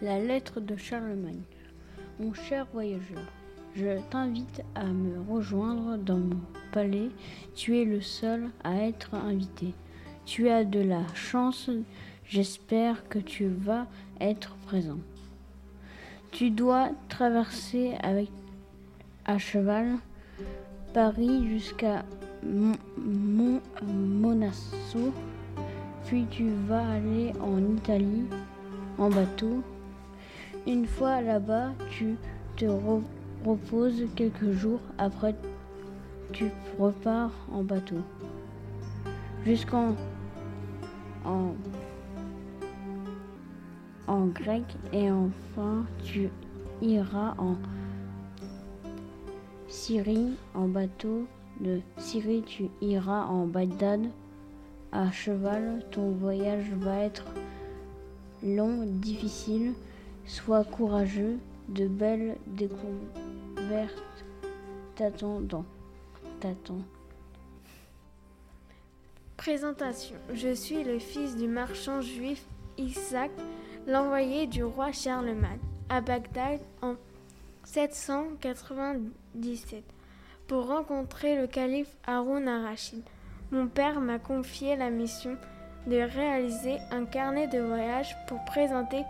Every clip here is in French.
La lettre de Charlemagne. Mon cher voyageur, je t'invite à me rejoindre dans mon palais. Tu es le seul à être invité. Tu as de la chance. J'espère que tu vas être présent. Tu dois traverser avec à cheval Paris jusqu'à Mon Monasso. Puis tu vas aller en Italie en bateau. Une fois là-bas, tu te reposes quelques jours. Après, tu repars en bateau. Jusqu'en en, en grec et enfin tu iras en Syrie en bateau. De Syrie, tu iras en Bagdad à cheval. Ton voyage va être long, difficile. Sois courageux. De belles découvertes t'attendent. T'attends. Présentation. Je suis le fils du marchand juif Isaac, l'envoyé du roi Charlemagne à Bagdad en 797 pour rencontrer le calife Haroun al-Rachid. Mon père m'a confié la mission de réaliser un carnet de voyage pour présenter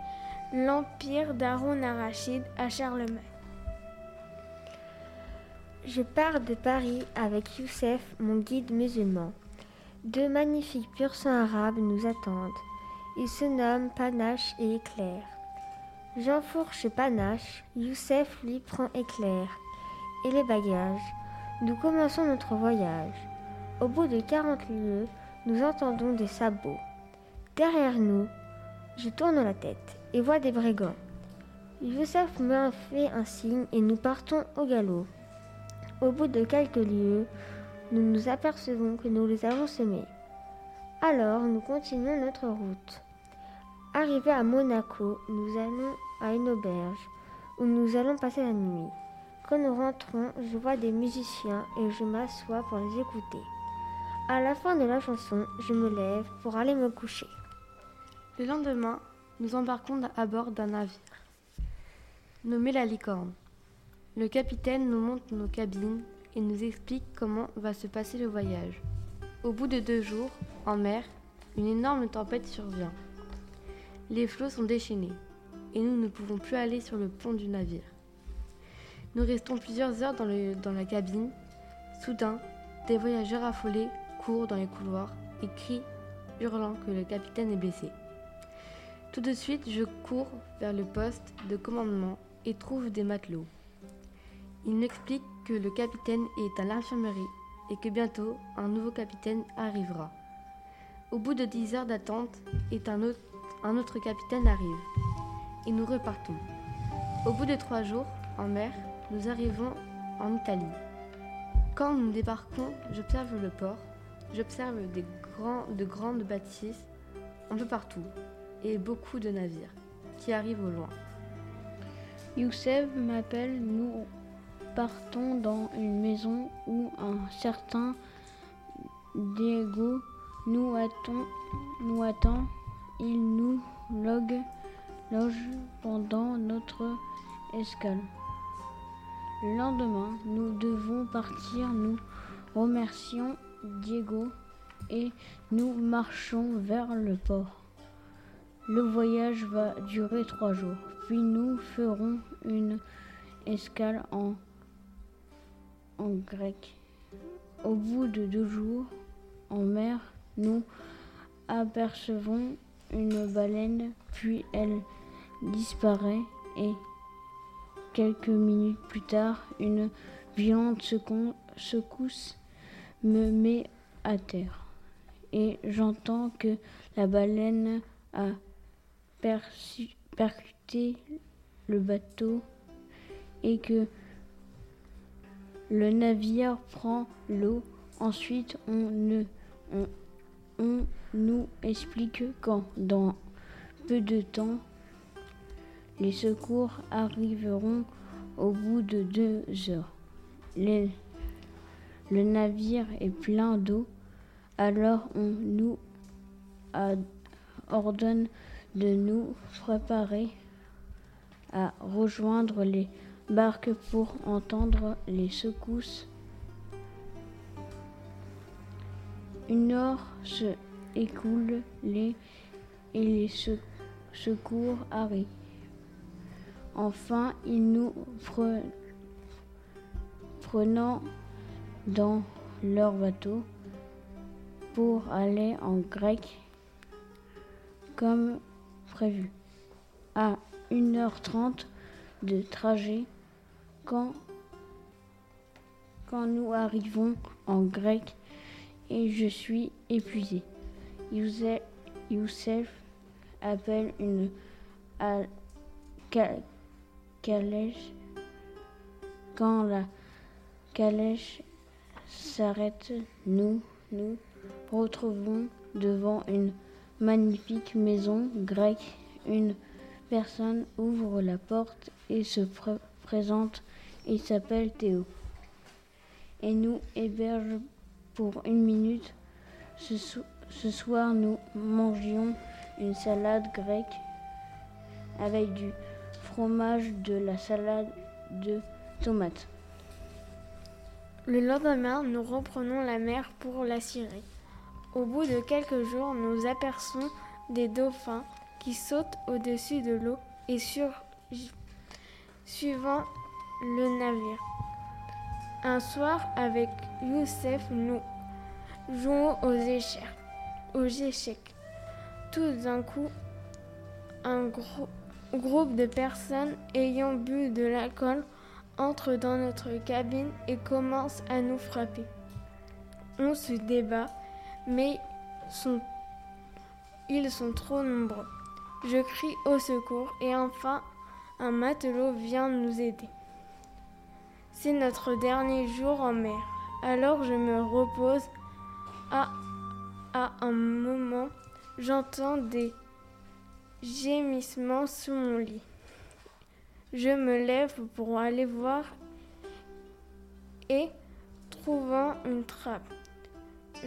l'empire d'Haroun al-Rachid à Charlemagne. Je pars de Paris avec Youssef, mon guide musulman. Deux magnifiques pur sang arabes nous attendent. Ils se nomment Panache et Éclair. J'enfourche Panache, Youssef lui prend Éclair. Et les bagages. Nous commençons notre voyage. Au bout de quarante lieues, nous entendons des sabots. Derrière nous, je tourne la tête et vois des brigands. Youssef me fait un signe et nous partons au galop. Au bout de quelques lieues, nous nous apercevons que nous les avons semés. Alors nous continuons notre route. Arrivés à Monaco, nous allons à une auberge où nous allons passer la nuit. Quand nous rentrons, je vois des musiciens et je m'assois pour les écouter. À la fin de la chanson, je me lève pour aller me coucher. Le lendemain, nous embarquons à bord d'un navire nommé la Licorne. Le capitaine nous montre nos cabines et nous explique comment va se passer le voyage. Au bout de deux jours, en mer, une énorme tempête survient. Les flots sont déchaînés et nous ne pouvons plus aller sur le pont du navire. Nous restons plusieurs heures dans, la cabine. Soudain, des voyageurs affolés courent dans les couloirs et crient, hurlant que le capitaine est blessé. Tout de suite, je cours vers le poste de commandement et trouve des matelots. Ils m'expliquent que le capitaine est à l'infirmerie et que bientôt un nouveau capitaine arrivera. Au bout de dix heures d'attente, un autre, capitaine arrive et nous repartons. Au bout de trois jours, en mer, nous arrivons en Italie. Quand nous débarquons, j'observe le port, j'observe de grandes bâtisses un peu partout et beaucoup de navires qui arrivent au loin. Youssef m'appelle, nous partons dans une maison où un certain Diego nous attend, il nous loge pendant notre escale. Le lendemain, nous devons partir, nous remercions Diego et nous marchons vers le port. Le voyage va durer trois jours, puis nous ferons une escale en, grec. Au bout de deux jours, en mer, nous apercevons une baleine, puis elle disparaît et quelques minutes plus tard, une violente secousse me met à terre et j'entends que la baleine a percuter le bateau et que le navire prend l'eau. Ensuite, on, ne, on, nous explique quand, dans peu de temps, les secours arriveront au bout de deux heures. le navire est plein d'eau, alors on nous ordonne de nous préparer rejoindre les barques pour entendre les secousses. Une heure se écoule et les secours arrivent. Enfin, ils nous prenant dans leur bateau pour aller en grec comme À 1h30 de trajet, quand, quand nous arrivons en grec et je suis épuisé, Youssef appelle une calèche. Quand la calèche s'arrête, nous nous retrouvons devant une magnifique maison grecque. Une personne ouvre la porte et se présente. Il s'appelle Théo. Et nous héberge pour une minute. Ce, soir, nous mangions une salade grecque avec du fromage, de la salade de tomates. Le lendemain, nous reprenons la mer pour la Syrie. Au bout de quelques jours, nous apercevons des dauphins qui sautent au-dessus de l'eau et sur, suivant le navire. Un soir, avec Youssef, nous jouons aux échecs. Aux échecs. Tout d'un coup, un groupe de personnes ayant bu de l'alcool entre dans notre cabine et commence à nous frapper. On se débat, mais ils sont trop nombreux. Je crie au secours et enfin un matelot vient nous aider. C'est notre dernier jour en mer. Alors je me repose. À, un moment, j'entends des gémissements sous mon lit. Je me lève pour aller voir et, trouvant une trappe,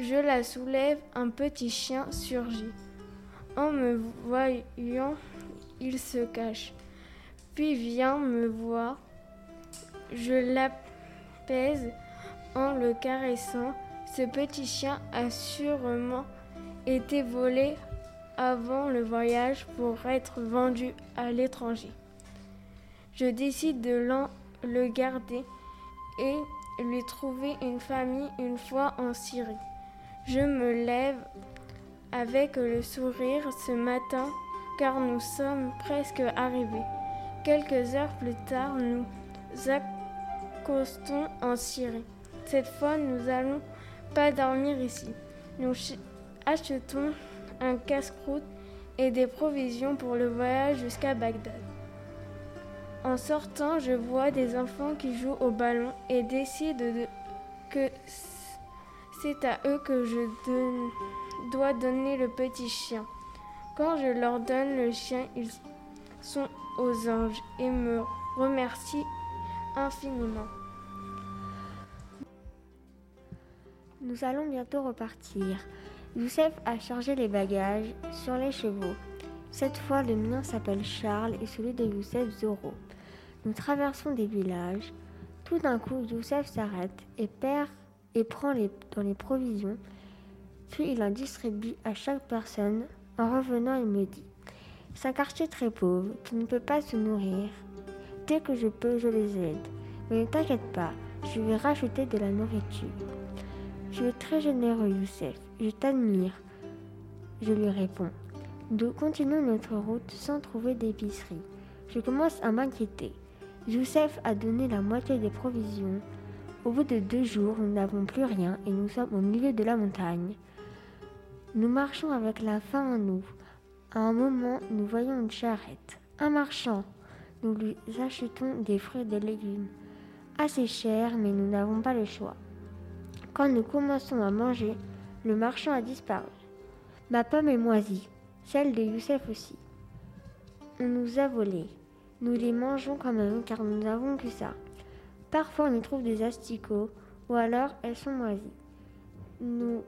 je la soulève, un petit chien surgit. En me voyant, il se cache, puis vient me voir. Je l'apaise en le caressant. Ce petit chien a sûrement été volé avant le voyage pour être vendu à l'étranger. Je décide de le garder et lui trouver une famille une fois en Syrie. Je me lève avec le sourire ce matin car nous sommes presque arrivés. Quelques heures plus tard, nous accostons en Syrie. Cette fois, nous n'allons pas dormir ici. Nous achetons un casse-croûte et des provisions pour le voyage jusqu'à Bagdad. En sortant, je vois des enfants qui jouent au ballon et décide que c'est à eux que je dois donner le petit chien. Quand je leur donne le chien, ils sont aux anges et me remercient infiniment. Nous allons bientôt repartir. Youssef a chargé les bagages sur les chevaux. Cette fois, le mien s'appelle Charles et celui de Youssef Zoro. Nous traversons des villages. Tout d'un coup, Youssef s'arrête et perd et prend les, dans les provisions. Puis il en distribue à chaque personne. En revenant, il me dit C'est un quartier très pauvre qui ne peut pas se nourrir. Dès que je peux, je les aide. Mais ne t'inquiète pas, je vais racheter de la nourriture. Tu es très généreux, Youssef. Je t'admire. Je lui réponds. Nous continuons notre route sans trouver d'épicerie. Je commence à m'inquiéter. Youssef a donné la moitié des provisions. Au bout de deux jours, nous n'avons plus rien et nous sommes au milieu de la montagne. Nous marchons avec la faim en nous. À un moment, nous voyons une charrette. Un marchand. Nous lui achetons des fruits et des légumes. Assez cher, mais nous n'avons pas le choix. Quand nous commençons à manger, le marchand a disparu. Ma pomme est moisie, celle de Youssef aussi. On nous a volés. Nous les mangeons quand même car nous n'avons que ça. Parfois on y trouve des asticots ou alors elles sont moisies. Nous,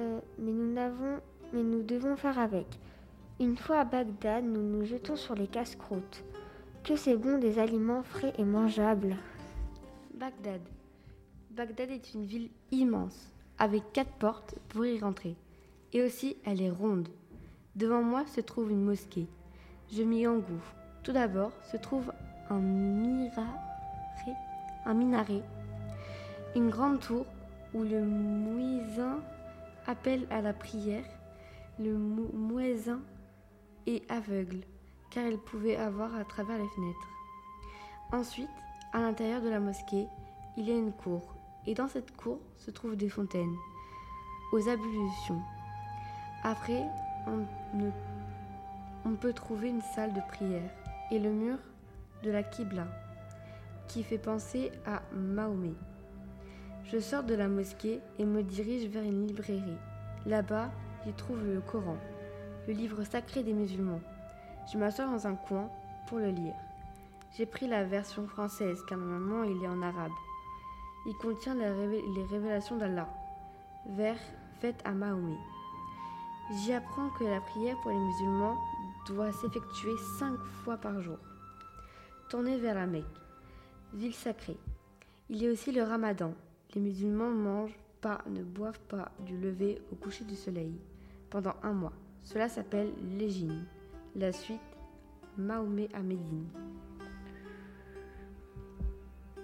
euh, mais nous n'avons, mais nous devons faire avec. Une fois à Bagdad, nous nous jetons sur les casse-croûtes. Que c'est bon des aliments frais et mangeables. Bagdad. Bagdad est une ville immense, avec quatre portes pour y rentrer. Et aussi, elle est ronde. Devant moi se trouve une mosquée. Je m'y engouffre. Tout d'abord se trouve un minaret, un minaret, une grande tour où le muezzin appelle à la prière. Le muezzin est aveugle, car il pouvait avoir à travers les fenêtres. Ensuite, à l'intérieur de la mosquée, il y a une cour, et dans cette cour se trouvent des fontaines, aux ablutions. Après, on peut trouver une salle de prière et le mur de la Qibla, qui fait penser à Mahomet. Je sors de la mosquée et me dirige vers une librairie. Là-bas, j'y trouve le Coran, le livre sacré des musulmans. Je m'assois dans un coin pour le lire. J'ai pris la version française car normalement il est en arabe. Il contient les révélations d'Allah, vers faites à Mahomet. J'y apprends que la prière pour les musulmans doit s'effectuer cinq fois par jour. Tournez vers la Mecque, ville sacrée. Il y a aussi le ramadan. Les musulmans mangent pas, ne boivent pas du lever au coucher du soleil pendant un mois. Cela s'appelle l'égine. La suite, Mahomet à.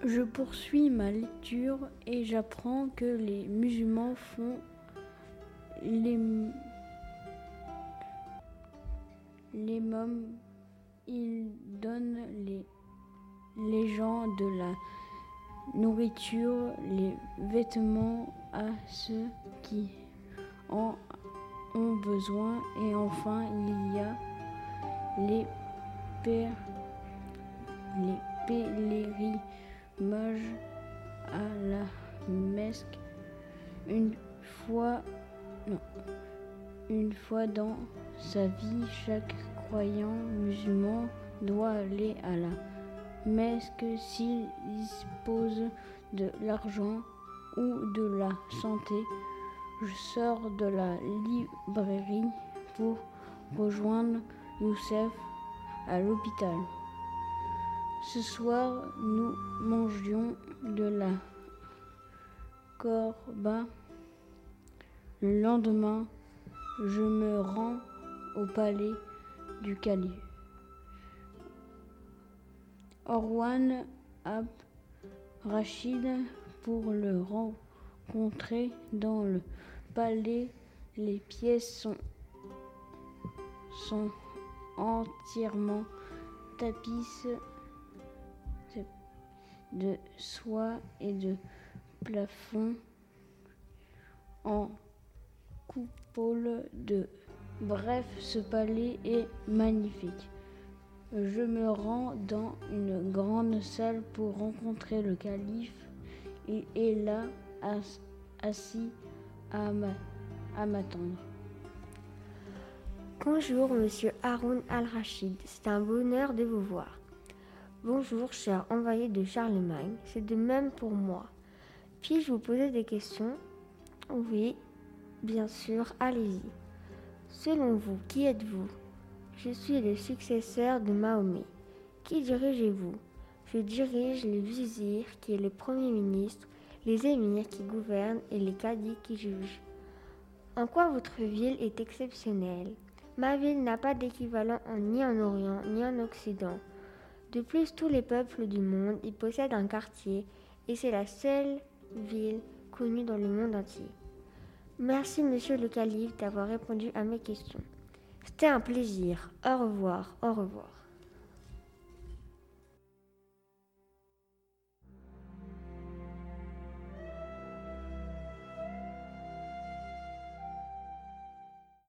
Je poursuis ma lecture et j'apprends que les musulmans font les, les mômes, ils donnent les, les gens de la nourriture, les vêtements à ceux qui en ont besoin. Et enfin il y a les, pères, à la mesque. Une fois non, une fois dans sa vie chaque croyant musulman doit aller à la mesque s'il dispose de l'argent ou de la santé. Je sors de la librairie pour rejoindre Youssef à l'hôpital. Ce soir, nous mangions de la corba. Le lendemain, je me rends au palais du calife. Orwan Ab Rachid pour le rencontrer dans le palais. Les pièces sont, sont entièrement tapisses de soie et de plafond en coupole de Bref, ce palais est magnifique. Je me rends dans une grande salle pour rencontrer le calife. Il est là, assis à m'attendre. Bonjour, monsieur Haroun Al-Rachid. C'est un bonheur de vous voir. Bonjour, cher envoyé de Charlemagne. C'est de même pour moi. Puis-je vous poser des questions? Oui, bien sûr, allez-y. Selon vous, qui êtes-vous? Je suis le successeur de Mahomet. Qui dirigez-vous? Je dirige le vizir qui est le premier ministre, les émirs qui gouvernent et les cadis qui jugent. En quoi votre ville est exceptionnelle? Ma ville n'a pas d'équivalent ni en Orient ni en Occident. De plus, tous les peuples du monde y possèdent un quartier et c'est la seule ville connue dans le monde entier. Merci, monsieur le calife, d'avoir répondu à mes questions. C'était un plaisir. Au revoir, au revoir.